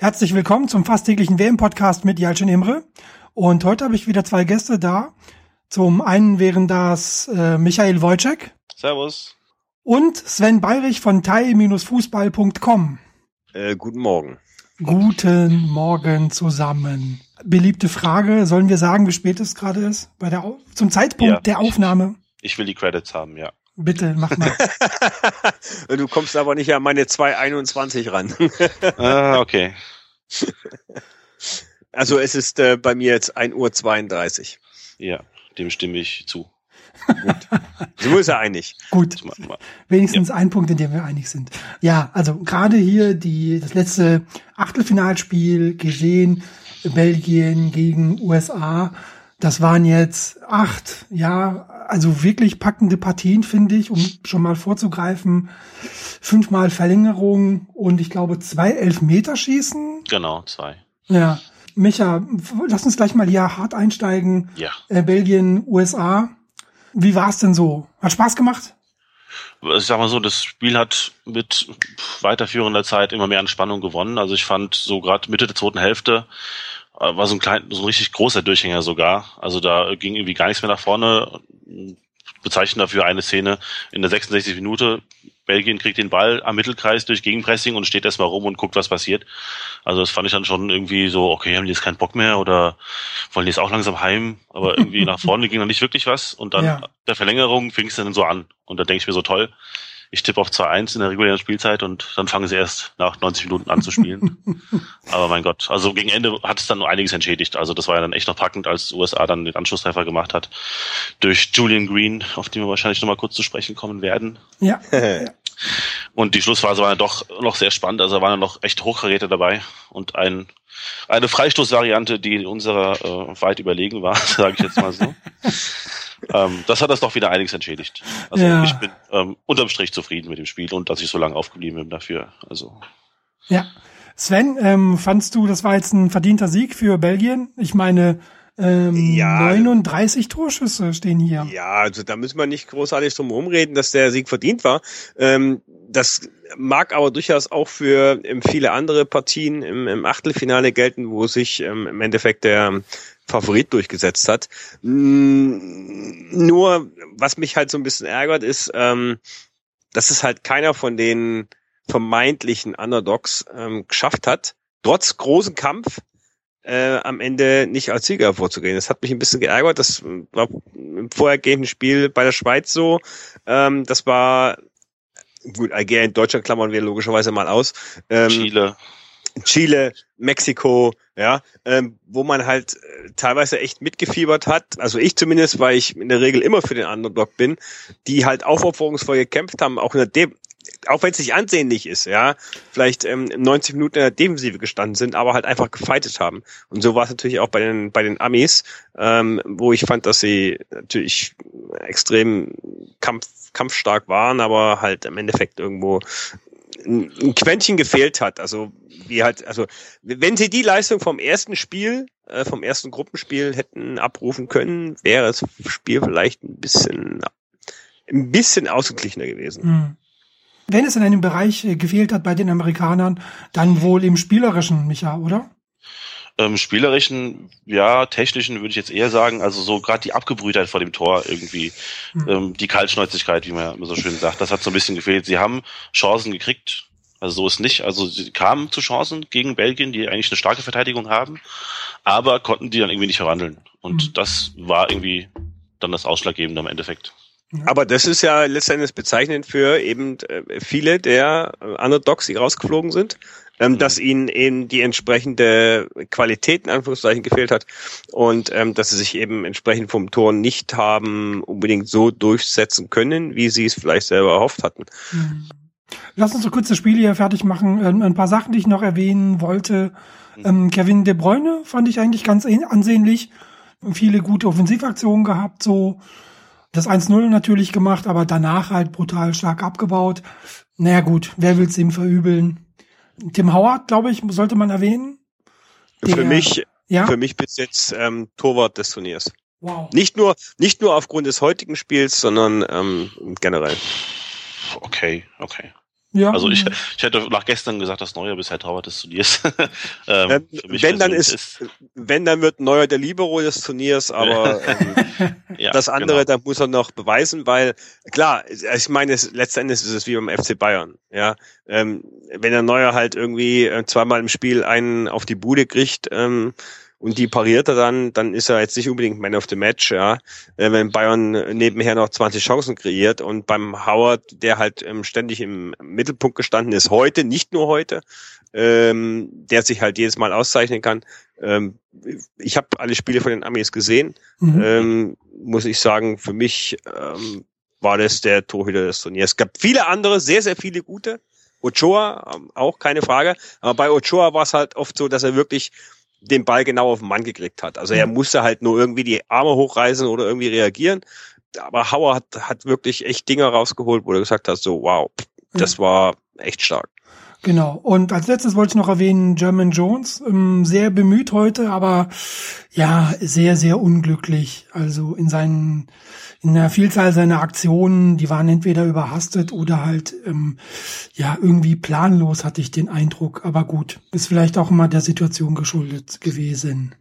Herzlich willkommen zum fast täglichen WM-Podcast mit Jalcin Imre. Und heute habe ich wieder zwei Gäste da. Zum einen wären das äh, Michael Wojcik. Servus. Und Sven Bayrich von thai-fußball.com. Äh, guten Morgen. Guten Morgen zusammen. Beliebte Frage, sollen wir sagen, wie spät es gerade ist? Bei der Au zum Zeitpunkt Ja. der Aufnahme. Ich will die Credits haben, ja. Bitte, mach mal. du kommst aber nicht an meine 221 ran. ah, okay. Also es ist äh, bei mir jetzt 1.32 Uhr. Ja, dem stimme ich zu. So ist er einig. Gut. Wenigstens ein Punkt, in dem wir einig sind. Ja, also gerade hier die das letzte Achtelfinalspiel gesehen, Belgien gegen USA. Das waren jetzt acht, ja, also wirklich packende Partien, finde ich, um schon mal vorzugreifen. Fünfmal Verlängerung und ich glaube zwei Elfmeterschießen. Genau, zwei. Ja. Micha, lass uns gleich mal hier hart einsteigen. Ja. Äh, Belgien, USA. Wie war es denn so? Hat Spaß gemacht? Ich sag mal so, das Spiel hat mit weiterführender Zeit immer mehr an Spannung gewonnen. Also ich fand so gerade Mitte der zweiten Hälfte war so ein klein, so ein richtig großer Durchhänger sogar. Also da ging irgendwie gar nichts mehr nach vorne. Bezeichnen dafür eine Szene in der 66 Minute. Belgien kriegt den Ball am Mittelkreis durch Gegenpressing und steht erstmal rum und guckt, was passiert. Also das fand ich dann schon irgendwie so, okay, haben die jetzt keinen Bock mehr oder wollen die jetzt auch langsam heim? Aber irgendwie nach vorne ging dann nicht wirklich was. Und dann Ja. der Verlängerung fing es dann so an. Und da denke ich mir so, toll, ich tippe auf 2-1 in der regulären Spielzeit und dann fangen sie erst nach 90 Minuten an zu spielen. Aber mein Gott, also gegen Ende hat es dann nur einiges entschädigt. Also das war ja dann echt noch packend, als USA dann den Anschlusstreffer gemacht hat. Durch Julian Green, auf den wir wahrscheinlich nochmal kurz zu sprechen kommen werden. Ja. Und die Schlussphase war dann doch noch sehr spannend. Also da waren dann noch echt Hochkaräte dabei und ein, eine Freistoßvariante, die unserer äh, weit überlegen war, sage ich jetzt mal so. Ähm, das hat das doch wieder einiges entschädigt. Also Ja. ich bin ähm, unterm Strich zufrieden mit dem Spiel und dass ich so lange aufgeblieben bin dafür. Also Ja. Sven, ähm, fandst du, das war jetzt ein verdienter Sieg für Belgien? Ich meine, ähm, Ja. 39 Torschüsse stehen hier. Ja, also da müssen wir nicht großartig drum rumreden, dass der Sieg verdient war. Ähm, das mag aber durchaus auch für ähm, viele andere Partien im, im Achtelfinale gelten, wo sich ähm, im Endeffekt der Favorit durchgesetzt hat. Mm, Nur, was mich halt so ein bisschen ärgert, ist, ähm, dass es halt keiner von den vermeintlichen Underdogs ähm, geschafft hat, trotz großen Kampf äh, am Ende nicht als Sieger hervorzugehen. Das hat mich ein bisschen geärgert. Das war im vorhergehenden Spiel bei der Schweiz so. Ähm, das war gut, Algerien, Deutschland klammern wir logischerweise mal aus. Ähm, Chile, Chile, Mexiko, ja, ähm, wo man halt äh, teilweise echt mitgefiebert hat. Also ich zumindest, weil ich in der Regel immer für den Underdog bin, die halt aufopferungsvoll gekämpft haben, auch in der De auch wenn es nicht ansehnlich ist, ja, vielleicht ähm, 90 Minuten in der Defensive gestanden sind, aber halt einfach gefightet haben. Und so war es natürlich auch bei den bei den Amis, ähm, wo ich fand, dass sie natürlich extrem kampf, kampfstark waren, aber halt im Endeffekt irgendwo ein Quäntchen gefehlt hat. Also wie halt, also wenn sie die Leistung vom ersten Spiel, äh, vom ersten Gruppenspiel hätten abrufen können, wäre das Spiel vielleicht ein bisschen ein bisschen ausgeglichener gewesen. Hm. Wenn es in einem Bereich äh, gefehlt hat bei den Amerikanern, dann wohl im Spielerischen, Micha, oder? Ähm, spielerischen, ja, technischen würde ich jetzt eher sagen, also so gerade die Abgebrühtheit vor dem Tor irgendwie, Hm. ähm, die Kaltschnäuzigkeit, wie man so schön sagt, das hat so ein bisschen gefehlt. Sie haben Chancen gekriegt, also so ist nicht, also sie kamen zu Chancen gegen Belgien, die eigentlich eine starke Verteidigung haben, aber konnten die dann irgendwie nicht verwandeln. Und Hm. das war irgendwie dann das Ausschlaggebende im Endeffekt. Aber das ist ja letztendlich bezeichnend für eben äh, viele der äh, Underdogs, die rausgeflogen sind, ähm, Mhm. dass ihnen eben die entsprechende Qualität in Anführungszeichen gefehlt hat und ähm, dass sie sich eben entsprechend vom Tor nicht haben unbedingt so durchsetzen können, wie sie es vielleicht selber erhofft hatten. Hm. Lass uns so kurz das Spiel hier fertig machen. Ähm, ein paar Sachen, die ich noch erwähnen wollte. Ähm, Kevin De Bruyne fand ich eigentlich ganz ansehnlich. Viele gute Offensivaktionen gehabt, so das 1-0 natürlich gemacht, aber danach halt brutal stark abgebaut. Naja gut, wer will's ihm verübeln? Tim Howard, glaube ich, sollte man erwähnen. für Der- mich, Ja, für mich bis jetzt ähm, Torwart des Turniers. wow. Nicht nur, nicht nur aufgrund des heutigen Spiels, sondern ähm, generell. Okay, okay. Ja. Also ich, ich hätte nach gestern gesagt, dass Neuer bisher Torwart des Turniers. ähm, wenn dann ist, ist, wenn dann wird Neuer der Libero des Turniers, aber ähm, ja, das andere, genau. da muss er noch beweisen, weil klar, ich meine, es, letzten ist es wie beim FC Bayern. Ja, ähm, wenn der Neuer halt irgendwie äh, zweimal im Spiel einen auf die Bude kriegt. Ähm, und die pariert er dann, dann ist er jetzt nicht unbedingt Man of the Match, ja. Äh, wenn Bayern nebenher noch 20 Chancen kreiert und beim Howard, der halt ähm, ständig im Mittelpunkt gestanden ist, heute, nicht nur heute, ähm, der sich halt jedes Mal auszeichnen kann. Ähm, ich habe alle Spiele von den Amis gesehen, mhm. ähm, muss ich sagen, für mich ähm, war das der Torhüter des Turniers. Es gab viele andere, sehr, sehr viele gute. Ochoa, ähm, auch keine Frage. Aber bei Ochoa war es halt oft so, dass er wirklich den Ball genau auf den Mann gekriegt hat. Also er mhm. musste halt nur irgendwie die Arme hochreißen oder irgendwie reagieren. Aber Hauer hat, hat wirklich echt Dinge rausgeholt, wo du gesagt hast, so wow, das war echt stark. Genau. Und als letztes wollte ich noch erwähnen, German Jones, ähm, sehr bemüht heute, aber ja, sehr, sehr unglücklich. Also in seinen, in der Vielzahl seiner Aktionen, die waren entweder überhastet oder halt, ähm, ja, irgendwie planlos, hatte ich den Eindruck. Aber gut, ist vielleicht auch immer der Situation geschuldet gewesen.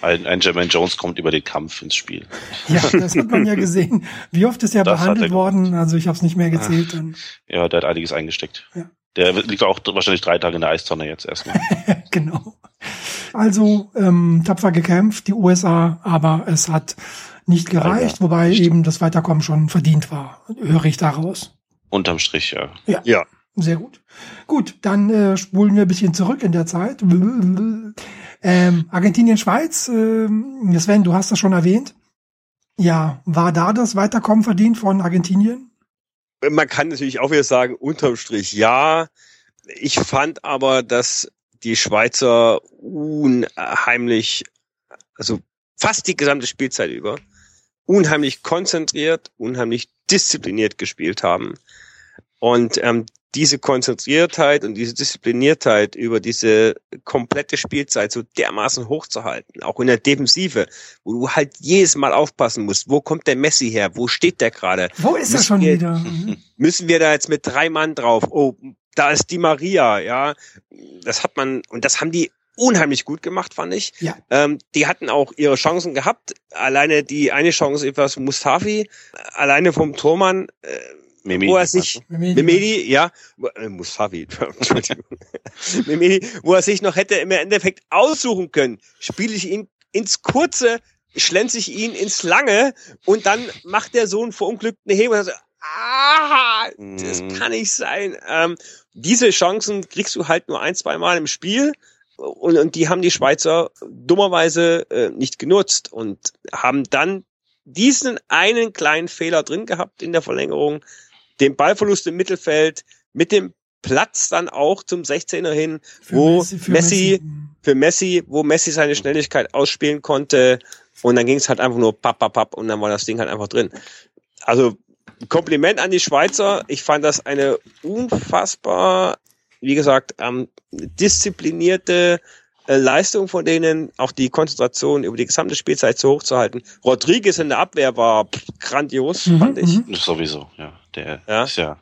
Ein, ein Jermaine Jones kommt über den Kampf ins Spiel. Ja, das hat man ja gesehen. Wie oft ist er das behandelt worden? Also ich habe es nicht mehr gezählt. Dann. Ja, der hat einiges eingesteckt. Ja. Der liegt auch wahrscheinlich drei Tage in der Eistonne jetzt erstmal. genau. Also ähm, tapfer gekämpft, die USA, aber es hat nicht gereicht, ja, wobei eben das Weiterkommen schon verdient war, höre ich daraus. Unterm Strich, ja. Ja. ja. Sehr gut. Gut, dann äh, spulen wir ein bisschen zurück in der Zeit. Ähm, Argentinien, Schweiz, äh, Sven, du hast das schon erwähnt. Ja, war da das Weiterkommen verdient von Argentinien? Man kann natürlich auch wieder sagen, unterm Strich ja. Ich fand aber, dass die Schweizer unheimlich, also fast die gesamte Spielzeit über, unheimlich konzentriert, unheimlich diszipliniert gespielt haben. Und ähm, diese Konzentriertheit und diese Diszipliniertheit über diese komplette Spielzeit so dermaßen hochzuhalten, auch in der Defensive, wo du halt jedes Mal aufpassen musst, wo kommt der Messi her, wo steht der gerade? Wo ist er schon wir, wieder? Mhm. Müssen wir da jetzt mit drei Mann drauf? Oh, da ist die Maria, ja. Das hat man, und das haben die unheimlich gut gemacht, fand ich. Ja. Ähm, die hatten auch ihre Chancen gehabt. Alleine die eine Chance etwas Mustafi, alleine vom Tormann, äh, Memedi, wo er sich, Memedi, Memedi ja, äh, Musavi, Entschuldigung, Memedi, wo er sich noch hätte im Endeffekt aussuchen können, spiele ich ihn ins Kurze, schlänze ich ihn ins Lange und dann macht der so einen verunglückten Hebel und sagt, ah, das mhm. kann nicht sein. Ähm, diese Chancen kriegst du halt nur ein, zwei Mal im Spiel und, und die haben die Schweizer dummerweise äh, nicht genutzt und haben dann diesen einen kleinen Fehler drin gehabt in der Verlängerung, den Ballverlust im Mittelfeld mit dem Platz dann auch zum 16er hin, für wo Messi, für Messi, Messi, für Messi, wo Messi seine Schnelligkeit ausspielen konnte und dann ging es halt einfach nur papp, papp, papp und dann war das Ding halt einfach drin. Also Kompliment an die Schweizer. Ich fand das eine unfassbar, wie gesagt, ähm, disziplinierte äh, Leistung von denen, auch die Konzentration über die gesamte Spielzeit so hoch zu halten. Rodriguez in der Abwehr war grandios, mhm, fand ich. Mhm. Sowieso, ja. Der ja? ist ja,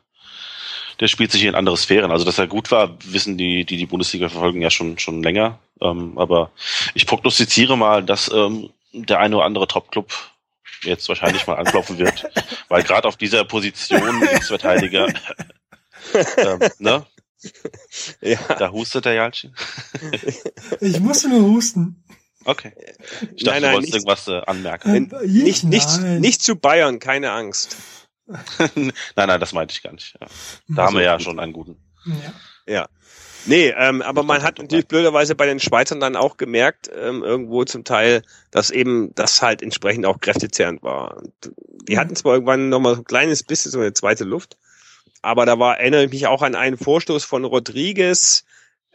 der spielt sich in andere Sphären. Also, dass er gut war, wissen die, die die Bundesliga verfolgen ja schon, schon länger. Ähm, aber ich prognostiziere mal, dass ähm, der eine oder andere Top-Club jetzt wahrscheinlich mal anklopfen wird, weil gerade auf dieser Position Linksverteidiger, ähm, ne? Ja. Da hustet der Jalci. ich musste nur husten. Okay. Ich dachte, nein, nein, du wolltest nicht, irgendwas äh, anmerken. Äh, nicht, nicht, nicht zu Bayern, keine Angst. nein, nein, das meinte ich gar nicht. Ja. Da also, haben wir ja schon einen guten. Ja. ja. Nee, ähm, aber man hat natürlich blöderweise bei den Schweizern dann auch gemerkt, ähm, irgendwo zum Teil, dass eben das halt entsprechend auch kräftezehrend war. Und die hatten zwar irgendwann nochmal so ein kleines bisschen so eine zweite Luft, aber da war, erinnere ich mich auch an einen Vorstoß von Rodriguez,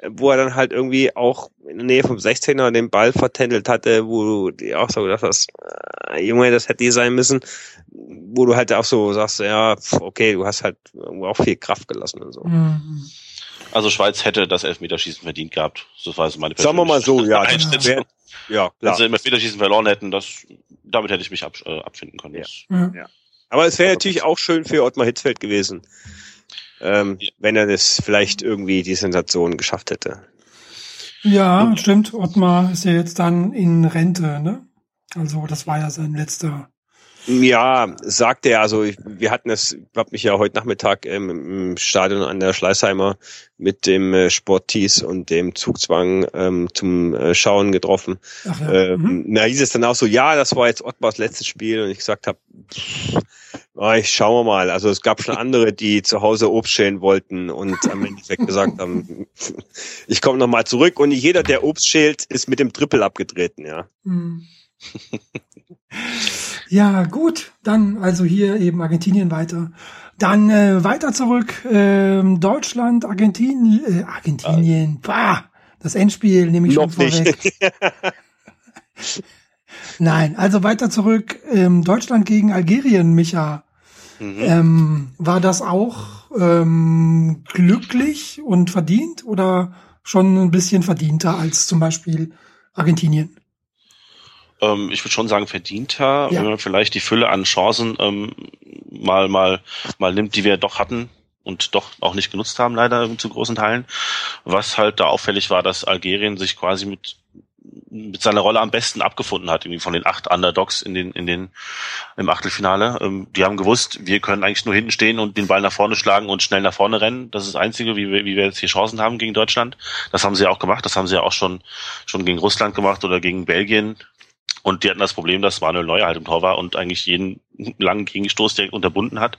wo er dann halt irgendwie auch in der Nähe vom 16er den Ball vertändelt hatte, wo du auch so gedacht hast, äh, Junge, das hätte die sein müssen, wo du halt auch so sagst, ja, okay, du hast halt irgendwo auch viel Kraft gelassen und so. Mhm. Also Schweiz hätte das Elfmeterschießen verdient gehabt. Das war so meine Sagen wir mal so, ja. Einschätzung. Ja, klar. Wenn sie im Elfmeterschießen verloren hätten, das, damit hätte ich mich ab, äh, abfinden können. Ja. ja. Aber es wäre natürlich auch schön für Ottmar Hitzfeld gewesen. Ähm, wenn er das vielleicht irgendwie die Sensation geschafft hätte. Ja, stimmt. Ottmar ist ja jetzt dann in Rente, ne? Also das war ja sein letzter ja, sagt er. Also ich, wir hatten es, ich habe mich ja heute Nachmittag ähm, im Stadion an der Schleißheimer mit dem äh, Sporttees und dem Zugzwang ähm, zum äh, Schauen getroffen. Ach ja. ähm, mhm. Da hieß es dann auch so, ja, das war jetzt Ottmars letztes Spiel und ich gesagt habe, ich schauen wir mal. Also es gab schon andere, die zu Hause Obst schälen wollten und am Endeffekt gesagt haben, ich komme nochmal zurück und jeder, der Obst schält, ist mit dem Triple abgetreten, ja. Mhm. Ja, gut. Dann also hier eben Argentinien weiter. Dann äh, weiter zurück. Äh, Deutschland, Argentinien, äh, Argentinien. Bah, das Endspiel nehme ich schon vorweg. Nein, also weiter zurück. Ähm, Deutschland gegen Algerien, Micha. Mhm. Ähm, war das auch ähm, glücklich und verdient oder schon ein bisschen verdienter als zum Beispiel Argentinien? Ähm, ich würde schon sagen, verdienter, ja. wenn man vielleicht die Fülle an Chancen ähm, mal, mal, mal nimmt, die wir doch hatten und doch auch nicht genutzt haben, leider zu großen Teilen. Was halt da auffällig war, dass Algerien sich quasi mit mit seiner Rolle am besten abgefunden hat, irgendwie von den acht Underdogs in den, in den, im Achtelfinale. Ähm, die haben gewusst, wir können eigentlich nur hinten stehen und den Ball nach vorne schlagen und schnell nach vorne rennen. Das ist das Einzige, wie wir, wie wir jetzt hier Chancen haben gegen Deutschland. Das haben sie ja auch gemacht. Das haben sie ja auch schon, schon gegen Russland gemacht oder gegen Belgien. Und die hatten das Problem, dass Manuel Neuer halt im Tor war und eigentlich jeden langen Gegenstoß direkt unterbunden hat.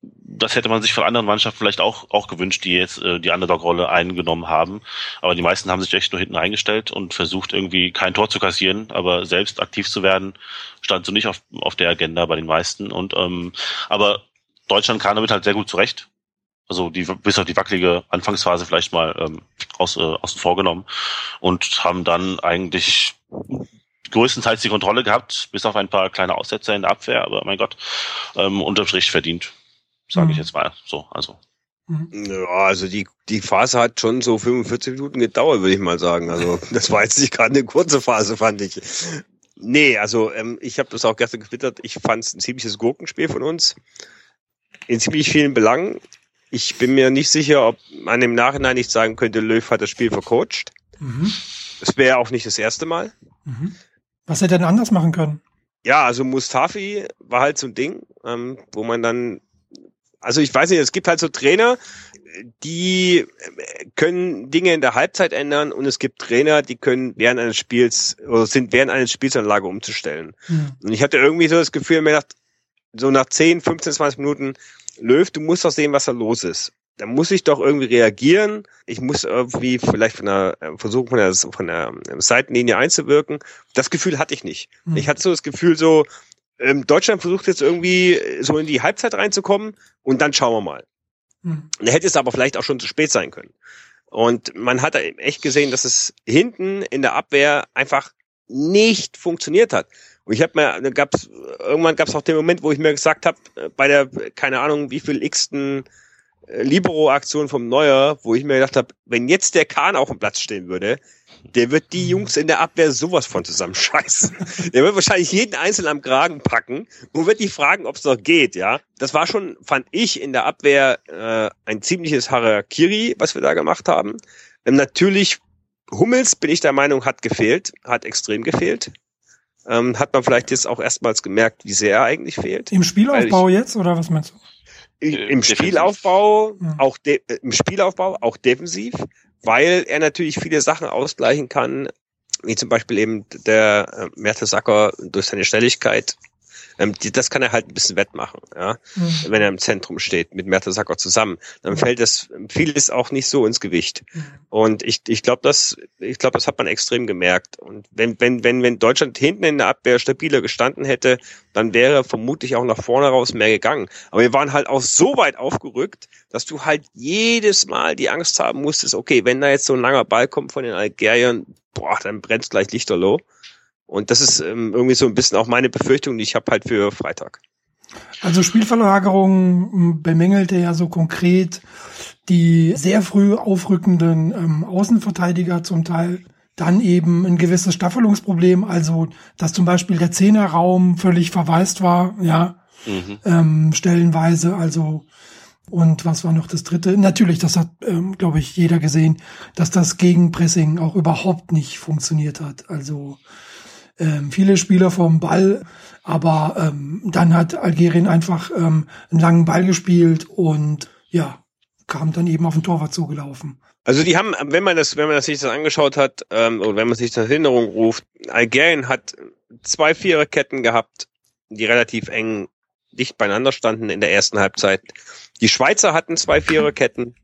Das hätte man sich von anderen Mannschaften vielleicht auch, auch gewünscht, die jetzt äh, die Underdog-Rolle eingenommen haben. Aber die meisten haben sich echt nur hinten eingestellt und versucht irgendwie kein Tor zu kassieren, aber selbst aktiv zu werden, stand so nicht auf, auf der Agenda bei den meisten. Und ähm, aber Deutschland kam damit halt sehr gut zurecht. Also die bis auf die wackelige Anfangsphase vielleicht mal ähm, aus, äh, außen vor genommen und haben dann eigentlich größtenteils die Kontrolle gehabt, bis auf ein paar kleine Aussetzer in der Abwehr, aber mein Gott, ähm, unterm Strich verdient, sage mhm. ich jetzt mal so. Also. Mhm. Ja, also die, die Phase hat schon so 45 Minuten gedauert, würde ich mal sagen. Also das war jetzt nicht gerade eine kurze Phase, fand ich. Nee, also ähm, ich habe das auch gestern getwittert. Ich fand es ein ziemliches Gurkenspiel von uns. In ziemlich vielen Belangen. Ich bin mir nicht sicher, ob man im Nachhinein nicht sagen könnte, Löw hat das Spiel vercoacht. Mhm. Es wäre auch nicht das erste Mal. Mhm. Was hätte er denn anders machen können? Ja, also Mustafi war halt so ein Ding, ähm, wo man dann, also ich weiß nicht, es gibt halt so Trainer, die äh, können Dinge in der Halbzeit ändern und es gibt Trainer, die können während eines Spiels oder sind während eines Spiels in der Lage umzustellen. Mhm. Und ich hatte irgendwie so das Gefühl, mir gedacht, so nach 10, 15, 20 Minuten, Löw, du musst doch sehen, was da los ist da muss ich doch irgendwie reagieren. Ich muss irgendwie vielleicht von der äh, versuchen von der von der ähm, Seitenlinie einzuwirken. Das Gefühl hatte ich nicht. Mhm. Ich hatte so das Gefühl so ähm, Deutschland versucht jetzt irgendwie so in die Halbzeit reinzukommen und dann schauen wir mal. Mhm. Da hätte es aber vielleicht auch schon zu spät sein können. Und man hat echt gesehen, dass es hinten in der Abwehr einfach nicht funktioniert hat. Und ich habe mir, da gab's irgendwann gab es auch den Moment, wo ich mir gesagt habe, äh, bei der keine Ahnung wie viel x-ten Libero-Aktion vom Neuer, wo ich mir gedacht habe, wenn jetzt der Kahn auf dem Platz stehen würde, der wird die Jungs in der Abwehr sowas von zusammenscheißen. der wird wahrscheinlich jeden Einzelnen am Kragen packen und wird die fragen, ob es noch geht, ja. Das war schon, fand ich, in der Abwehr äh, ein ziemliches Harakiri, was wir da gemacht haben. Ähm, natürlich, Hummels, bin ich der Meinung, hat gefehlt, hat extrem gefehlt. Ähm, hat man vielleicht jetzt auch erstmals gemerkt, wie sehr er eigentlich fehlt. Im Spielaufbau ich, jetzt, oder was meinst du? Äh, im Spielaufbau auch de, äh, im Spielaufbau auch defensiv, weil er natürlich viele Sachen ausgleichen kann, wie zum Beispiel eben der äh, Mertesacker durch seine Schnelligkeit ähm, die, das kann er halt ein bisschen wettmachen, ja, mhm. wenn er im Zentrum steht mit Mertesacker zusammen. Dann fällt das vieles auch nicht so ins Gewicht. Mhm. Und ich, ich glaube, das, ich glaube, das hat man extrem gemerkt. Und wenn, wenn, wenn, wenn Deutschland hinten in der Abwehr stabiler gestanden hätte, dann wäre vermutlich auch nach vorne raus mehr gegangen. Aber wir waren halt auch so weit aufgerückt, dass du halt jedes Mal die Angst haben musstest, okay, wenn da jetzt so ein langer Ball kommt von den Algeriern, boah, dann brennt gleich Lichterloh. Und das ist ähm, irgendwie so ein bisschen auch meine Befürchtung, die ich habe halt für Freitag. Also Spielverlagerung hm, bemängelte ja so konkret die sehr früh aufrückenden ähm, Außenverteidiger zum Teil. Dann eben ein gewisses Staffelungsproblem, also dass zum Beispiel der Zehnerraum völlig verwaist war, ja, mhm. ähm, stellenweise. Also Und was war noch das dritte? Natürlich, das hat, ähm, glaube ich, jeder gesehen, dass das Gegenpressing auch überhaupt nicht funktioniert hat. Also ähm, viele Spieler vom Ball, aber ähm, dann hat Algerien einfach ähm, einen langen Ball gespielt und ja, kam dann eben auf den Torwart zugelaufen. Also die haben, wenn man das, wenn man das sich das angeschaut hat, ähm, oder wenn man sich das in Erinnerung ruft, Algerien hat zwei Viererketten gehabt, die relativ eng dicht beieinander standen in der ersten Halbzeit. Die Schweizer hatten zwei Viererketten,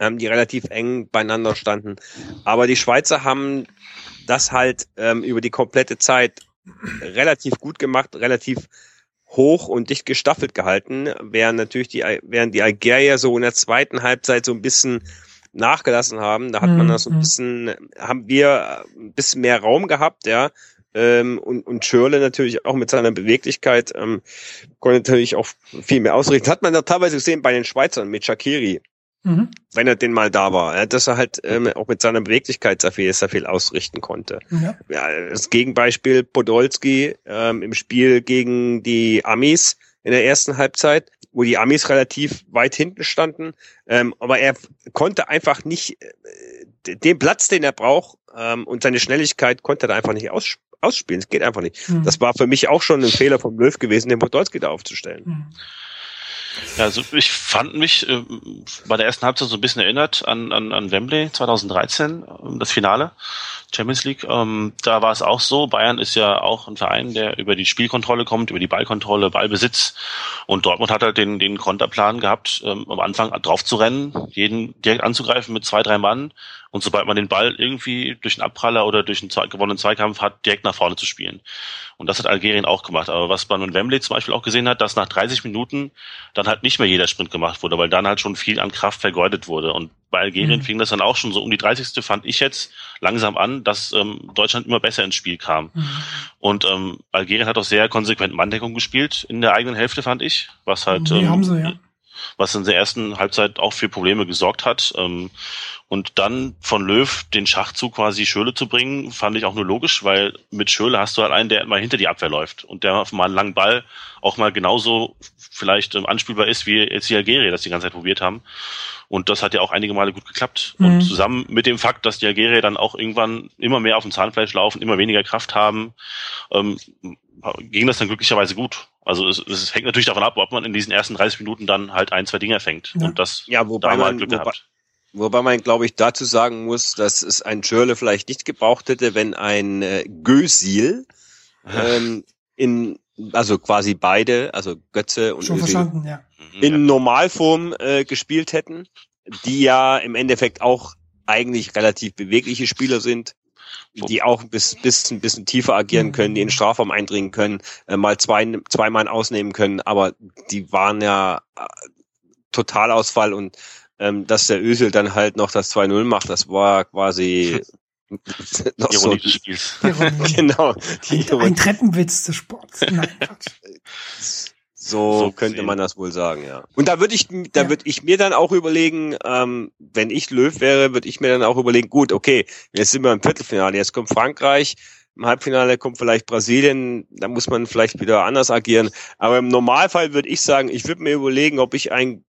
ähm, die relativ eng beieinander standen. Aber die Schweizer haben das halt ähm, über die komplette Zeit relativ gut gemacht, relativ hoch und dicht gestaffelt gehalten, während natürlich die, während die Algerier so in der zweiten Halbzeit so ein bisschen nachgelassen haben. Da hat man das so ein mhm. bisschen, haben wir ein bisschen mehr Raum gehabt, ja. Ähm, und, und Schürle natürlich auch mit seiner Beweglichkeit ähm, konnte natürlich auch viel mehr ausrichten. Hat man da teilweise gesehen bei den Schweizern mit Shakiri, mhm. wenn er denn mal da war, dass er halt ähm, auch mit seiner Beweglichkeit sehr viel, sehr viel ausrichten konnte. Ja. ja das Gegenbeispiel Podolski ähm, im Spiel gegen die Amis in der ersten Halbzeit, wo die Amis relativ weit hinten standen, ähm, aber er konnte einfach nicht äh, den Platz, den er braucht ähm, und seine Schnelligkeit konnte er da einfach nicht aus, ausspielen. Es geht einfach nicht. Mhm. Das war für mich auch schon ein Fehler vom Löw gewesen, den Podolski da aufzustellen. Mhm. Ja, also ich fand mich äh, bei der ersten Halbzeit so ein bisschen erinnert an, an, an Wembley 2013, äh, das Finale Champions League. Ähm, da war es auch so, Bayern ist ja auch ein Verein, der über die Spielkontrolle kommt, über die Ballkontrolle, Ballbesitz. Und Dortmund hat halt den, den Konterplan gehabt, ähm, am Anfang drauf zu rennen, jeden direkt anzugreifen mit zwei, drei Mann und sobald man den Ball irgendwie durch einen Abpraller oder durch einen gewonnenen Zweikampf hat, direkt nach vorne zu spielen. Und das hat Algerien auch gemacht. Aber was man in Wembley zum Beispiel auch gesehen hat, dass nach 30 Minuten dann halt nicht mehr jeder Sprint gemacht wurde, weil dann halt schon viel an Kraft vergeudet wurde. Und bei Algerien mhm. fing das dann auch schon so um die 30. fand ich jetzt langsam an, dass ähm, Deutschland immer besser ins Spiel kam. Mhm. Und ähm, Algerien hat auch sehr konsequent Manndeckung gespielt in der eigenen Hälfte, fand ich. Was halt. Die ähm, haben sie, ja was in der ersten Halbzeit auch für Probleme gesorgt hat. Ähm, und dann von Löw den Schachzug quasi Schöle zu bringen, fand ich auch nur logisch, weil mit Schöle hast du halt einen, der mal hinter die Abwehr läuft und der mal einen langen Ball auch mal genauso vielleicht ähm, anspielbar ist, wie jetzt die Algerier das die ganze Zeit probiert haben. Und das hat ja auch einige Male gut geklappt. Mhm. Und zusammen mit dem Fakt, dass die Algerier dann auch irgendwann immer mehr auf dem Zahnfleisch laufen, immer weniger Kraft haben, ähm, ging das dann glücklicherweise gut. Also es, es hängt natürlich davon ab, ob man in diesen ersten 30 Minuten dann halt ein, zwei Dinge fängt. Ja. Und das ja, wobei da man, Glück wobei, gehabt. Wobei man, glaube ich, dazu sagen muss, dass es ein Schirle vielleicht nicht gebraucht hätte, wenn ein äh, Gösil ähm, in also quasi beide, also Götze und Schon verstanden, ja. Mhm, in Normalform äh, gespielt hätten, die ja im Endeffekt auch eigentlich relativ bewegliche Spieler sind die auch bis, bis ein bisschen tiefer agieren können, die in den Strafraum eindringen können, äh, mal zwei, zwei Mann ausnehmen können, aber die waren ja äh, Totalausfall und ähm, dass der Ösel dann halt noch das 2-0 macht, das war quasi noch so, des Spiels. genau. Die ein, ein Treppenwitz des Sports. Nein, So, so könnte man das wohl sagen, ja. Und da würde ich, da ja. würde ich mir dann auch überlegen, ähm, wenn ich Löw wäre, würde ich mir dann auch überlegen, gut, okay, jetzt sind wir im Viertelfinale, jetzt kommt Frankreich, im Halbfinale kommt vielleicht Brasilien, da muss man vielleicht wieder anders agieren. Aber im Normalfall würde ich sagen, ich würde mir überlegen, ob ich ein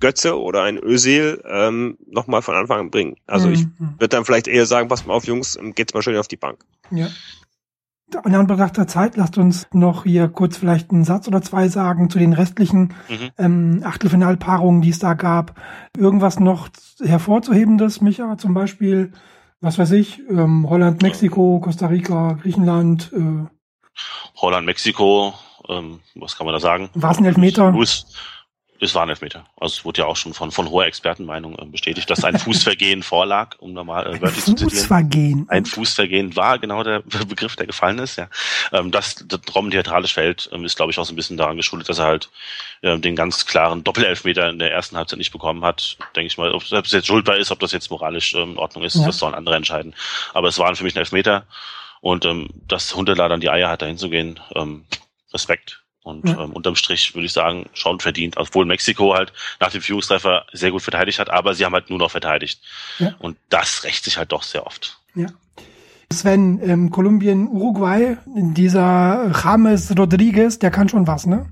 Götze oder ein Özil ähm, nochmal von Anfang an bringe. Also mhm. ich würde dann vielleicht eher sagen, pass mal auf, Jungs, geht's mal schön auf die Bank. Ja in Anbetracht der Zeit, lasst uns noch hier kurz vielleicht einen Satz oder zwei sagen zu den restlichen mhm. ähm, Achtelfinalpaarungen, die es da gab. Irgendwas noch hervorzuhebendes, Micha, zum Beispiel, was weiß ich, ähm, Holland, Mexiko, Costa Rica, Griechenland. Äh, Holland, Mexiko, ähm, was kann man da sagen? War es ein Elfmeter? Louis, es war ein Elfmeter. Also es wurde ja auch schon von, von hoher Expertenmeinung äh, bestätigt, dass ein Fußvergehen vorlag, um normal äh, wörtlich zu zitieren. Fußvergehen. Ein Fußvergehen war genau der Begriff, der gefallen ist, ja. Ähm, dass das Robben theatralisch fällt, ähm, ist, glaube ich, auch so ein bisschen daran geschuldet, dass er halt äh, den ganz klaren Doppelelfmeter in der ersten Halbzeit nicht bekommen hat. Denke ich mal, ob es jetzt schuldbar ist, ob das jetzt moralisch ähm, in Ordnung ist, ja. das sollen andere entscheiden. Aber es waren für mich ein Elfmeter. Und ähm, dass Hundeler dann die Eier hat, dahin zu gehen, ähm, Respekt. Und ja. ähm, unterm Strich würde ich sagen, schon verdient, obwohl Mexiko halt nach dem Führungstreffer sehr gut verteidigt hat, aber sie haben halt nur noch verteidigt. Ja. Und das rächt sich halt doch sehr oft. Ja. Sven, ähm, Kolumbien, Uruguay, dieser James Rodriguez, der kann schon was, ne?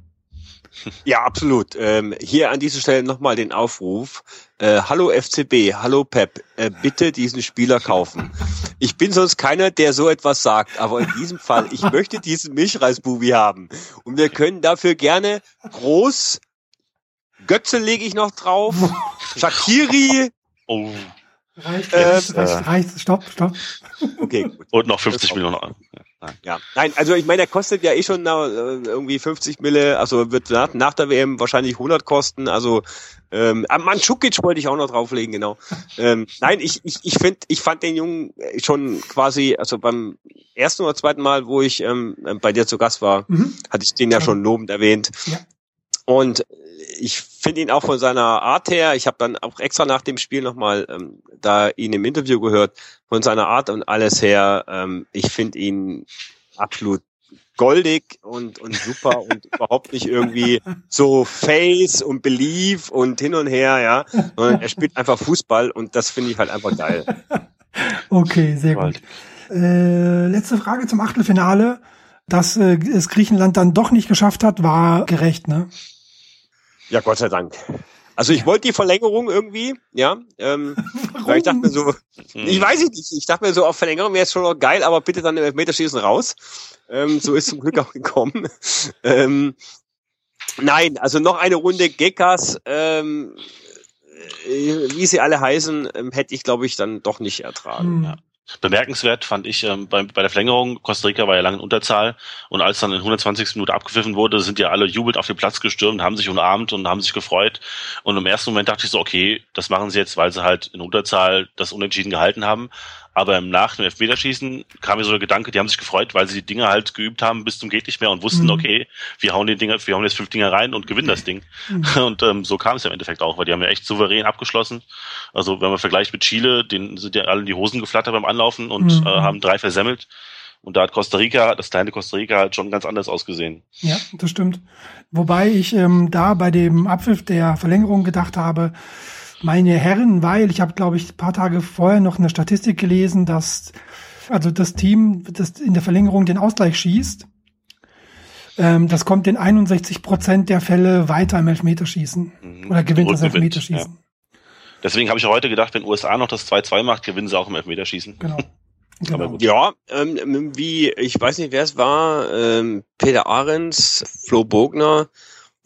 Ja, absolut. Ähm, hier an dieser Stelle nochmal den Aufruf. Äh, hallo FCB, hallo Pep, äh, bitte diesen Spieler kaufen. Ich bin sonst keiner, der so etwas sagt, aber in diesem Fall, ich möchte diesen Milchreisbubi haben. Und wir können dafür gerne groß, Götze lege ich noch drauf, Shakiri. Oh. Reicht, Ähm, reicht, reicht, reicht, stopp, stopp. Okay, gut. Und noch 50 Das- Millionen. Euro. Ja, nein. Ja, nein, also ich meine, der kostet ja eh schon äh, irgendwie 50 Mille, also wird nach, nach der WM wahrscheinlich 100 kosten, also ähm, ah, Mandzukic wollte ich auch noch drauflegen, genau. ähm, nein, ich ich ich finde, ich fand den Jungen schon quasi, also beim ersten oder zweiten Mal, wo ich ähm, bei dir zu Gast war, Mhm. hatte ich den ja schon lobend erwähnt. Ja. Und ich finde ihn auch von seiner Art her, ich habe dann auch extra nach dem Spiel nochmal ähm, da ihn im Interview gehört, von seiner Art und alles her, ähm, ich finde ihn absolut goldig und, und super und überhaupt nicht irgendwie so Face und Belief und hin und her, ja, sondern er spielt einfach Fußball und das finde ich halt einfach geil. Okay, sehr gut. Äh, letzte Frage zum Achtelfinale. Dass äh, es Griechenland dann doch nicht geschafft hat, war gerecht, ne? Ja, Gott sei Dank. Also ich wollte die Verlängerung irgendwie, ja, ähm, weil ich dachte mir so, ich weiß nicht, ich dachte mir so, auf Verlängerung wäre es schon noch geil, aber bitte dann im Elfmeterschießen raus. Ähm, so ist zum Glück auch gekommen. ähm, nein, also noch eine Runde Gekas, ähm, äh, wie sie alle heißen, ähm, hätte ich, glaube ich, dann doch nicht ertragen. Hm. Ja. Bemerkenswert fand ich ähm, bei, bei der Verlängerung, Costa Rica war ja lange in Unterzahl. Und als dann in 120. Minute abgepfiffen wurde, sind ja alle jubelt auf den Platz gestürmt, haben sich umarmt und haben sich gefreut. Und im ersten Moment dachte ich so, okay, das machen sie jetzt, weil sie halt in Unterzahl das Unentschieden gehalten haben, aber im Nach dem Elfmeterschießen kam mir so der Gedanke, die haben sich gefreut, weil sie die Dinge halt geübt haben bis zum geht nicht mehr und wussten, Mhm. okay, wir hauen die Dinger, wir hauen jetzt fünf Dinger rein und gewinnen das Ding. Mhm. Und ähm, so kam es ja im Endeffekt auch, weil die haben ja echt souverän abgeschlossen. Also wenn man vergleicht mit Chile, denen sind ja alle in die Hosen geflattert beim Anlaufen und Mhm. äh, haben drei versemmelt. Und da hat Costa Rica, das kleine Costa Rica, halt schon ganz anders ausgesehen. Ja, das stimmt. Wobei ich ähm, da bei dem Abpfiff der Verlängerung gedacht habe, meine Herren, weil ich habe, glaube ich, ein paar Tage vorher noch eine Statistik gelesen, dass also das Team, das in der Verlängerung den Ausgleich schießt, ähm, das kommt in 61 Prozent der Fälle weiter im Elfmeterschießen Mhm. oder gewinnt das Elfmeterschießen. Deswegen habe ich heute gedacht, wenn USA noch das 2-2 macht, gewinnen sie auch im Elfmeterschießen. Genau. Aber genau. Ja, ähm, wie, ich weiß nicht, wer es war, ähm, Peter Ahrens, Flo Bogner,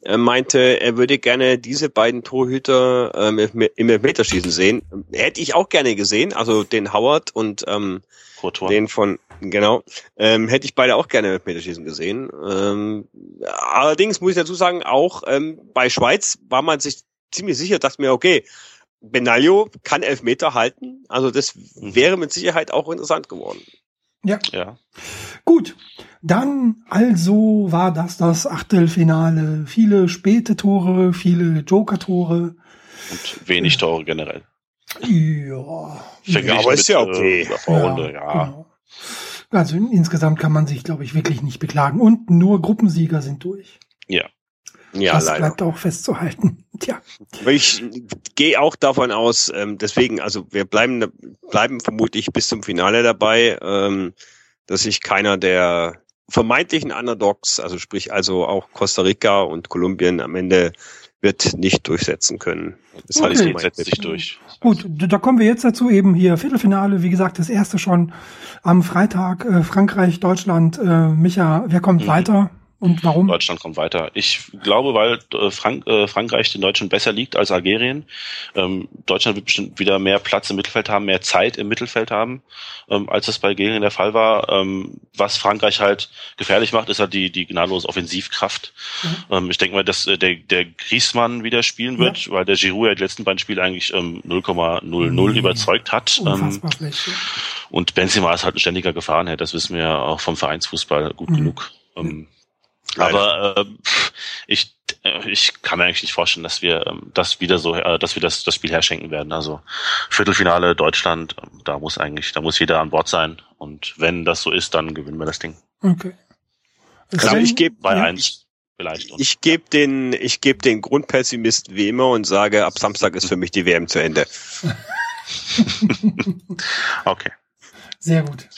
äh, meinte, er würde gerne diese beiden Torhüter ähm, im Elfmeterschießen sehen. Hätte ich auch gerne gesehen, also den Howard und ähm, Courtois. den von, genau, ähm, hätte ich beide auch gerne im Elfmeterschießen gesehen. Ähm, allerdings muss ich dazu sagen, auch ähm, bei Schweiz war man sich ziemlich sicher, dachte mir, okay, Benaglio kann Elfmeter halten, also das wäre mit Sicherheit auch interessant geworden. Ja, Ja. gut. Dann also war das das Achtelfinale. Viele späte Tore, viele Joker-Tore. Und wenig Tore generell. Ja. Verglichen aber ist ja okay. Äh, der Vorrunde, ja. Genau. Also in, insgesamt kann man sich, glaube ich, wirklich nicht beklagen. Und nur Gruppensieger sind durch. Ja. Ja, das leider. bleibt auch festzuhalten. Tja. Ich gehe auch davon aus, ähm, deswegen, also wir bleiben, bleiben vermutlich bis zum Finale dabei, ähm, dass sich keiner der vermeintlichen Underdogs, also sprich also auch Costa Rica und Kolumbien am Ende wird nicht durchsetzen können. Das Okay. mein setzt sich durch. Gut, da kommen wir jetzt dazu eben hier Viertelfinale. Wie gesagt, das erste schon am Freitag. Äh, Frankreich, Deutschland. Äh, Micha, wer kommt Mhm. weiter und warum? Deutschland kommt weiter. Ich glaube, weil äh, Frank äh, Frankreich den Deutschen besser liegt als Algerien. Ähm, Deutschland wird bestimmt wieder mehr Platz im Mittelfeld haben, mehr Zeit im Mittelfeld haben, ähm, als das bei Algerien der Fall war. Ähm, was Frankreich halt gefährlich macht, ist halt die, die gnadenlose Offensivkraft. Ähm, ich denke mal, dass äh, der, der Griezmann wieder spielen wird, weil der Giroud ja die letzten beiden Spiele eigentlich ähm, 0,00 Mhm. überzeugt hat. Ähm, ja. und Benzema ist halt ein ständiger Gefahrenherr, das wissen wir ja auch vom Vereinsfußball gut Mhm. genug. Ähm, Leider. aber äh, pff, ich, äh, ich kann mir eigentlich nicht vorstellen, dass wir ähm, das wieder so, äh, dass wir das, das Spiel herschenken werden. Also Viertelfinale Deutschland, ähm, da muss eigentlich, da muss jeder an Bord sein. Und wenn das so ist, dann gewinnen wir das Ding. Okay. Also ich gebe Bei ja. eins vielleicht. Und ich gebe den, ich gebe den Grundpessimist wie immer und sage, ab Samstag ist für mich die WM zu Ende. okay. Sehr gut.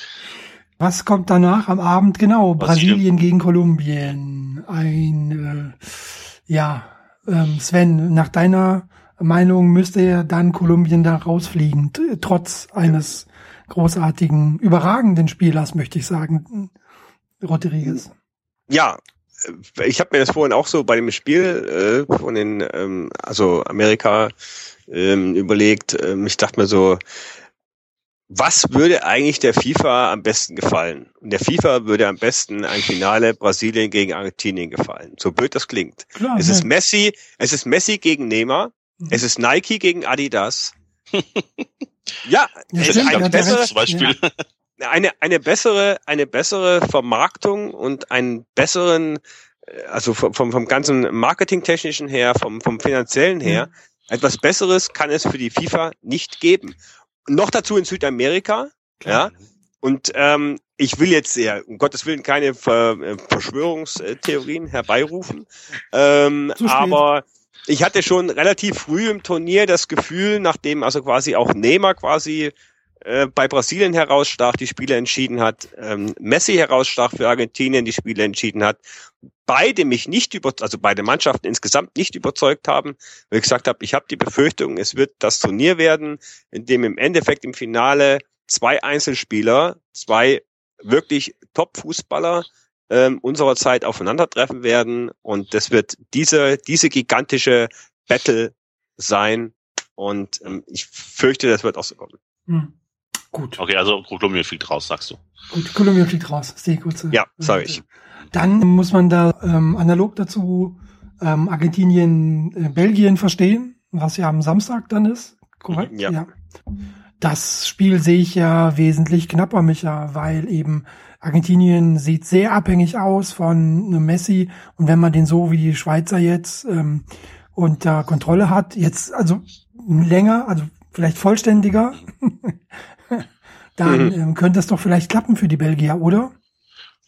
Was kommt danach am Abend? Genau, Brasilien. Brasilien gegen Kolumbien. Ein Ja, ähm, Sven, nach deiner Meinung müsste ja dann Kolumbien da rausfliegen, trotz eines großartigen, überragenden Spielers, möchte ich sagen, Rodriguez. Ja, äh, ich habe mir das vorhin auch so bei dem Spiel äh, von den, ähm, also Amerika ähm, überlegt. Ähm, ich dachte mir so, was würde eigentlich der FIFA am besten gefallen? Und der FIFA würde am besten ein Finale Brasilien gegen Argentinien gefallen. So blöd das klingt. Klar, es ja. ist Messi, es ist Messi gegen Neymar, mhm. es ist Nike gegen Adidas. ja, ja es ist ein besseres Beispiel. Eine, eine bessere, eine bessere Vermarktung und einen besseren, äh, also vom, vom ganzen marketingtechnischen her, vom, vom finanziellen her, mhm. etwas Besseres kann es für die FIFA nicht geben noch dazu in Südamerika, Klar. ja. Und ähm, ich will jetzt ja, um Gottes Willen keine Ver äh, Verschwörungstheorien herbeirufen, ähm, aber ich hatte schon relativ früh im Turnier das Gefühl, nachdem also quasi auch Neymar quasi äh, bei Brasilien herausstach, die Spiele entschieden hat, ähm, Messi herausstach für Argentinien, die Spiele entschieden hat, beide mich nicht über, also beide Mannschaften insgesamt nicht überzeugt haben, weil ich gesagt habe, ich habe die Befürchtung, es wird das Turnier werden, in dem im Endeffekt im Finale zwei Einzelspieler, zwei wirklich Top-Fußballer ähm, unserer Zeit aufeinandertreffen werden und das wird diese diese gigantische Battle sein und ähm, ich fürchte, das wird auch so kommen. Hm. Gut. Okay, also Kolumbien fliegt raus, sagst du. Gut, Kolumbien fliegt raus. Sehr gut. Ja, sag ich. Dann muss man da ähm, analog dazu ähm, Argentinien, äh, Belgien verstehen, was ja am Samstag dann ist. Korrekt? Ja. ja. Das Spiel sehe ich ja wesentlich knapper, Micha, weil eben Argentinien sieht sehr abhängig aus von Messi und wenn man den so wie die Schweizer jetzt ähm, unter Kontrolle hat, jetzt also länger, also vielleicht vollständiger, dann mhm. ähm, könnte es doch vielleicht klappen für die Belgier, oder?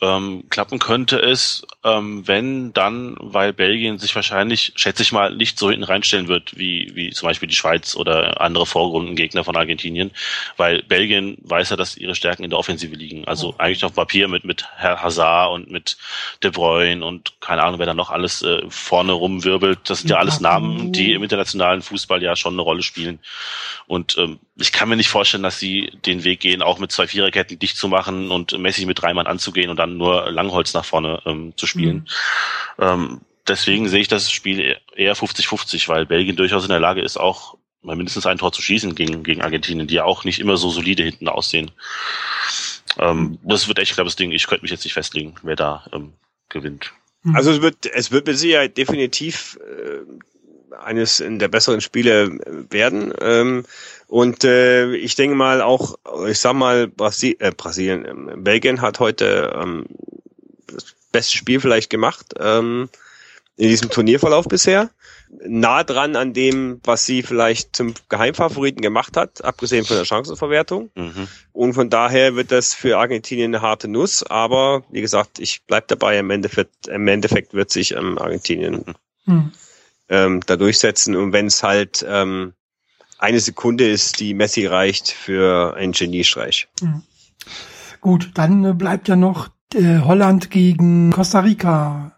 Ähm, klappen könnte es, ähm, wenn dann, weil Belgien sich wahrscheinlich, schätze ich mal, nicht so hinten reinstellen wird, wie, wie zum Beispiel die Schweiz oder andere Vorrundengegner von Argentinien, weil Belgien weiß ja, dass ihre Stärken in der Offensive liegen. Also oh. eigentlich auf Papier mit, mit Herr Hazard und mit De Bruyne und keine Ahnung, wer da noch alles äh, vorne rumwirbelt. Das sind ja alles Namen, die im internationalen Fußball ja schon eine Rolle spielen. Und ähm, ich kann mir nicht vorstellen, dass sie den Weg gehen, auch mit zwei Viererketten dicht zu machen und mäßig mit drei Mann anzugehen und dann nur Langholz nach vorne ähm, zu spielen. Mhm. Ähm, deswegen sehe ich das Spiel eher 50-50, weil Belgien durchaus in der Lage ist, auch mal mindestens ein Tor zu schießen gegen, gegen Argentinien, die ja auch nicht immer so solide hinten aussehen. Ähm, das wird echt knappes Ding. Ich könnte mich jetzt nicht festlegen, wer da ähm, gewinnt. Mhm. Also es wird, es wird mit Sicherheit definitiv äh, eines der besseren Spiele werden. Ähm, und äh, ich denke mal auch, ich sag mal, Brasil äh, Brasilien, äh, Belgien hat heute ähm, das beste Spiel vielleicht gemacht ähm, in diesem Turnierverlauf bisher. Nah dran an dem, was sie vielleicht zum Geheimfavoriten gemacht hat, abgesehen von der Chancenverwertung. Mhm. Und von daher wird das für Argentinien eine harte Nuss. Aber wie gesagt, ich bleib dabei. Im Endeffekt, im Endeffekt wird sich ähm, Argentinien mhm. ähm, da durchsetzen. Und wenn es halt ähm, eine Sekunde ist, die Messi reicht für einen Geniestreich. Mhm. Gut, dann äh, bleibt ja noch äh, Holland gegen Costa Rica,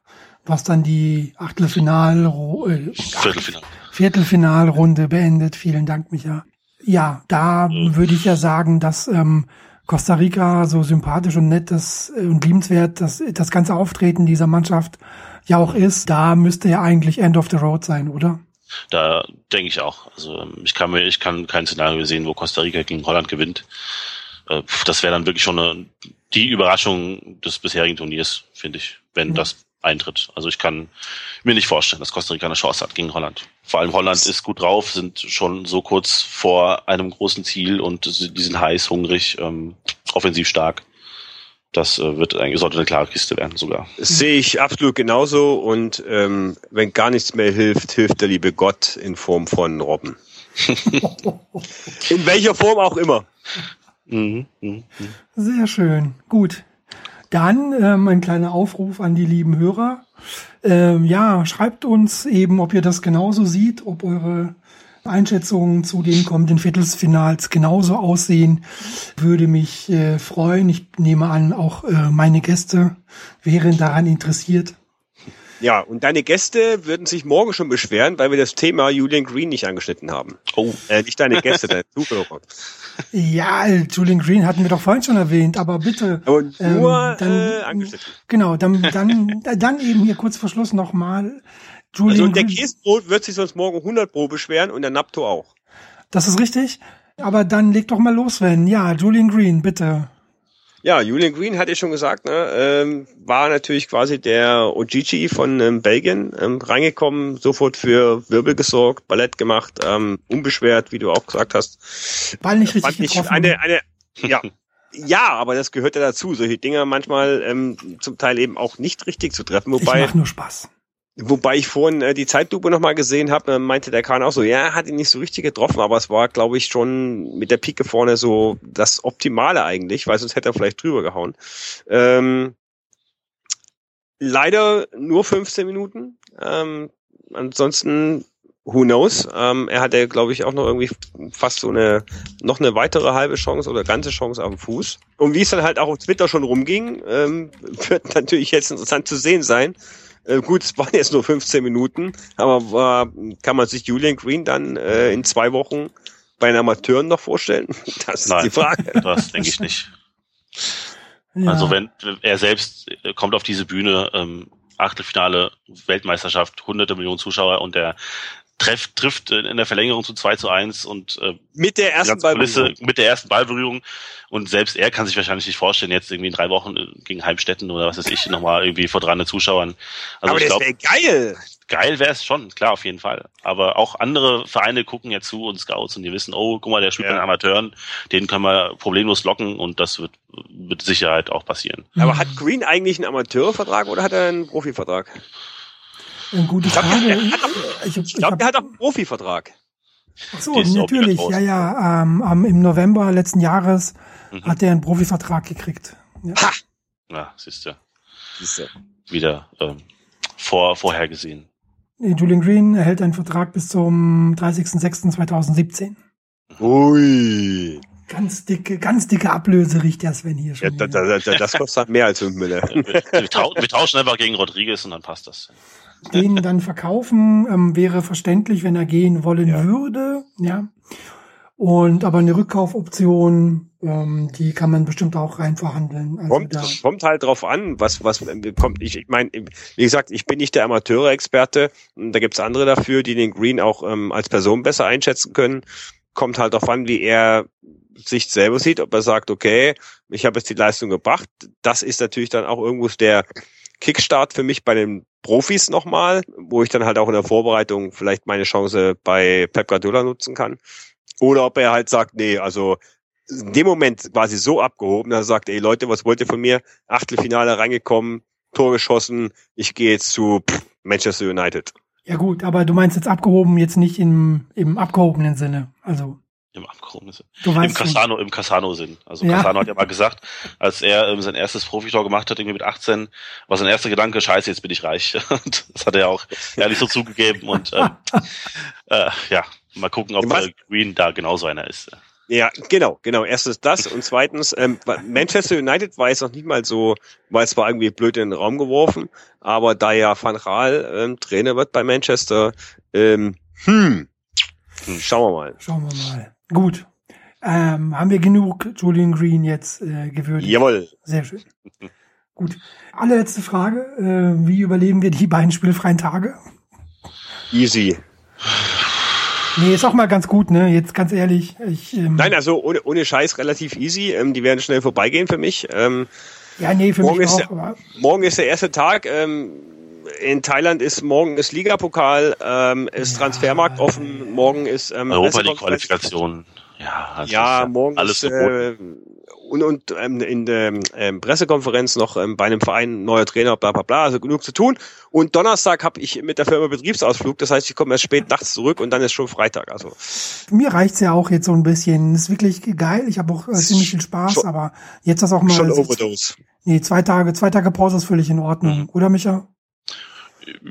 was dann die Achtelfinal äh, Viertelfinal. Viertelfinalrunde beendet. Vielen Dank, Micha. Ja, da mhm. würde ich ja sagen, dass ähm, Costa Rica so sympathisch und nett das, äh, und liebenswert dass das ganze Auftreten dieser Mannschaft ja auch ist. Da müsste ja eigentlich End of the Road sein, oder? Da denke ich auch. Also ähm, ich kann mir, ich kann kein Szenario sehen, wo Costa Rica gegen Holland gewinnt. Äh, das wäre dann wirklich schon eine, die Überraschung des bisherigen Turniers, finde ich, wenn mhm. das eintritt. Also ich kann mir nicht vorstellen, dass Costa Rica eine Chance hat gegen Holland. Vor allem Holland ist gut drauf, sind schon so kurz vor einem großen Ziel und die sind heiß, hungrig, ähm, offensiv stark. Das äh, wird eigentlich sollte eine klare Kiste werden sogar. Das sehe ich absolut genauso und ähm, wenn gar nichts mehr hilft, hilft der liebe Gott in Form von Robben. in welcher Form auch immer. Mhm, mh, mh. Sehr schön. Gut. Dann ähm, ein kleiner Aufruf an die lieben Hörer. Ähm, ja, schreibt uns eben, ob ihr das genauso seht, ob eure Einschätzungen zu den kommenden Viertelsfinals genauso aussehen, würde mich äh, freuen. Ich nehme an, auch äh, meine Gäste wären daran interessiert. Ja, und deine Gäste würden sich morgen schon beschweren, weil wir das Thema Julian Green nicht angeschnitten haben. Oh. Äh, nicht deine Gäste, deine Zuhörer. Ja, Julian Green hatten wir doch vorhin schon erwähnt, aber bitte. Aber nur ähm, dann, äh, angeschnitten. Genau, dann, dann, dann eben hier kurz vor Schluss nochmal. Also Julian und der. Käsebrot wird sich sonst morgen 100 Pro beschweren und der Napto auch. Das ist richtig. Aber dann leg doch mal los, Sven. Ja, Julian Green, bitte. Ja, Julian Green hatte ich schon gesagt, ne, ähm, war natürlich quasi der Ojiji von ähm, Belgien, ähm, reingekommen, sofort für Wirbel gesorgt, Ballett gemacht, ähm, unbeschwert, wie du auch gesagt hast. Ball nicht richtig Fand ich getroffen. eine, eine, ja, ja, aber das gehört ja dazu, solche Dinge manchmal ähm, zum Teil eben auch nicht richtig zu treffen, ich wobei mach nur Spaß. Wobei ich vorhin äh, die Zeitlupe nochmal gesehen habe, meinte der Kahn auch so, ja, hat ihn nicht so richtig getroffen, aber es war, glaube ich, schon mit der Pike vorne so das Optimale eigentlich, weil sonst hätte er vielleicht drüber gehauen. Ähm, leider nur 15 Minuten. Ähm, ansonsten, who knows? Ähm, er hatte, glaube ich, auch noch irgendwie fast so eine, noch eine weitere halbe Chance oder ganze Chance dem Fuß. Und wie es dann halt auch auf Twitter schon rumging, ähm, wird natürlich jetzt interessant zu sehen sein. Äh, gut, es waren jetzt nur 15 Minuten, aber war, kann man sich Julian Green dann äh, in zwei Wochen bei den Amateuren noch vorstellen? Das ist Nein. die Frage. Das denke ich nicht. Ja. Also wenn er selbst äh, kommt auf diese Bühne, ähm, Achtelfinale, Weltmeisterschaft, hunderte Millionen Zuschauer und er trifft, trifft in der Verlängerung zu 2 zu 1 und äh, Mit der ersten Ballberührung. mit der ersten Ballberührung und selbst er kann sich wahrscheinlich nicht vorstellen, jetzt irgendwie in drei Wochen äh, gegen Heimstetten oder was weiß ich, nochmal irgendwie vor 300 Zuschauern. Also aber ich das wäre geil. geil wäre es schon, klar, auf jeden Fall. Aber auch andere Vereine gucken ja zu und Scouts und die wissen, oh, guck mal, der spielt Ja. bei den Amateuren, den können wir problemlos locken und das wird mit Sicherheit auch passieren. Aber hat Green eigentlich einen Amateurvertrag oder hat er einen Profivertrag? Eine gute glaub, Frage. der hat Ich, ich, Ich glaube, der hat auch einen Profivertrag. Ach so, natürlich. Ja, ja. Ähm, am- Im November letzten Jahres Mhm. hat er einen Profivertrag gekriegt. Ja. Ha! Ja, siehst du, wieder ähm, vor, vorhergesehen. Julian Green erhält einen Vertrag bis zum 30.06.2017. Ui. Ganz dicke, ganz dicke Ablöse riecht der Sven hier Ja, schon. da, wieder. da, da, das kostet mehr als 5 Mille. wir, wir tauschen einfach gegen Rodriguez und dann passt das. Den dann verkaufen ähm, wäre verständlich, wenn er gehen wollen Ja. würde. Ja. Und aber eine Rückkaufoption, ähm, die kann man bestimmt auch rein verhandeln. Also Kommt, da, kommt halt drauf an, was, was kommt. Ich, ich meine, wie gesagt, ich bin nicht der Amateure-Experte. Da gibt's andere dafür, die den Green auch ähm, als Person besser einschätzen können. Kommt halt darauf an, wie er sich selber sieht, ob er sagt, okay, ich habe jetzt die Leistung gebracht. Das ist natürlich dann auch irgendwo der Kickstart für mich bei den Profis nochmal, wo ich dann halt auch in der Vorbereitung vielleicht meine Chance bei Pep Guardiola nutzen kann. Oder ob er halt sagt, nee, also in dem Moment quasi so abgehoben, dass er sagt, ey Leute, was wollt ihr von mir? Achtelfinale reingekommen, Tor geschossen, ich gehe jetzt zu Manchester United. ja gut, aber du meinst jetzt abgehoben, jetzt nicht im, im abgehobenen Sinne. Also Im Sinn. du Im. Casano, im Casano-Sinn. Also Ja. Casano hat ja mal gesagt, als er ähm, sein erstes Profitor gemacht hat, irgendwie mit 18, war sein erster Gedanke, scheiße, jetzt bin ich reich. Und das hat er auch ehrlich so zugegeben. Und ähm, äh, ja, mal gucken, ob äh, Green da genauso einer ist. Ja, genau, genau. Erstens das und zweitens, ähm, Manchester United war jetzt noch nicht mal so, weil es war irgendwie blöd in den Raum geworfen, aber da ja Van Gaal ähm, Trainer wird bei Manchester, ähm, hm, schauen wir mal. Schauen wir mal. Gut. Ähm, haben wir genug Julian Green jetzt äh, gewürdigt? Jawohl. Sehr schön. Gut. Allerletzte Frage. Äh, wie überleben wir die beiden spielfreien Tage? Easy. Nee, ist auch mal ganz gut, ne? Jetzt ganz ehrlich. Ich, ähm, Nein, also ohne, ohne Scheiß relativ easy. Ähm, die werden schnell vorbeigehen für mich. Ähm, ja, nee, für morgen mich ist auch. der- morgen ist der erste Tag. Ähm, in Thailand ist morgen ist Ligapokal, ähm, ist Ja. Transfermarkt offen. Morgen ist ähm, Europa die. Qualifikation. Ja, also Ja, ist morgen alles ist äh, und, und ähm, in der ähm, Pressekonferenz noch ähm, bei einem Verein neuer Trainer, bla bla bla, also genug zu tun. Und Donnerstag habe ich mit der Firma Betriebsausflug, das heißt, ich komme erst spät nachts zurück und dann ist schon Freitag. Also mir reicht's ja auch jetzt so ein bisschen. Ist wirklich geil. Ich habe auch äh, ziemlich viel Spaß, Schon- aber jetzt das auch mal. schon Overdose. Nee, zwei Tage, zwei Tage Pause ist völlig in Ordnung, Mhm. oder Micha?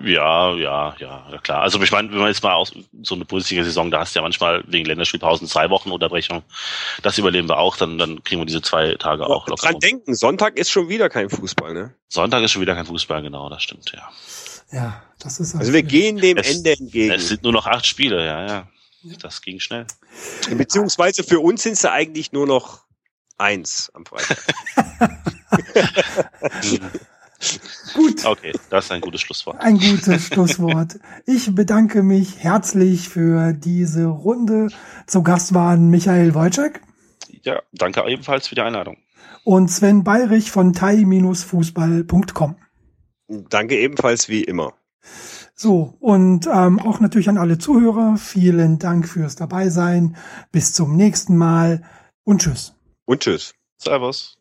Ja, ja, ja, ja klar. Also ich meine, wenn man jetzt mal aus so eine Bundesliga-Saison, da hast du ja manchmal wegen Länderspielpausen zwei Wochen Unterbrechung. Das überleben wir auch, dann, dann kriegen wir diese zwei Tage auch locker. Dran denken, Sonntag ist schon wieder kein Fußball, ne? Sonntag ist schon wieder kein Fußball, genau, das stimmt, ja. Ja, das ist Also wir gehen dem es, Ende entgegen. Es sind nur noch acht Spiele, ja, ja. Das ging schnell. Beziehungsweise für uns sind es eigentlich nur noch eins am Freitag. Gut. Okay, das ist ein gutes Schlusswort. Ein gutes Schlusswort. Ich bedanke mich herzlich für diese Runde. Zu Gast waren Michael Wojcik. Ja, danke ebenfalls für die Einladung. Und Sven Bayrich von tai-fußball.com. Danke ebenfalls wie immer. So, und ähm, auch natürlich an alle Zuhörer. Vielen Dank fürs Dabeisein. Bis zum nächsten Mal und tschüss. Und tschüss. Servus.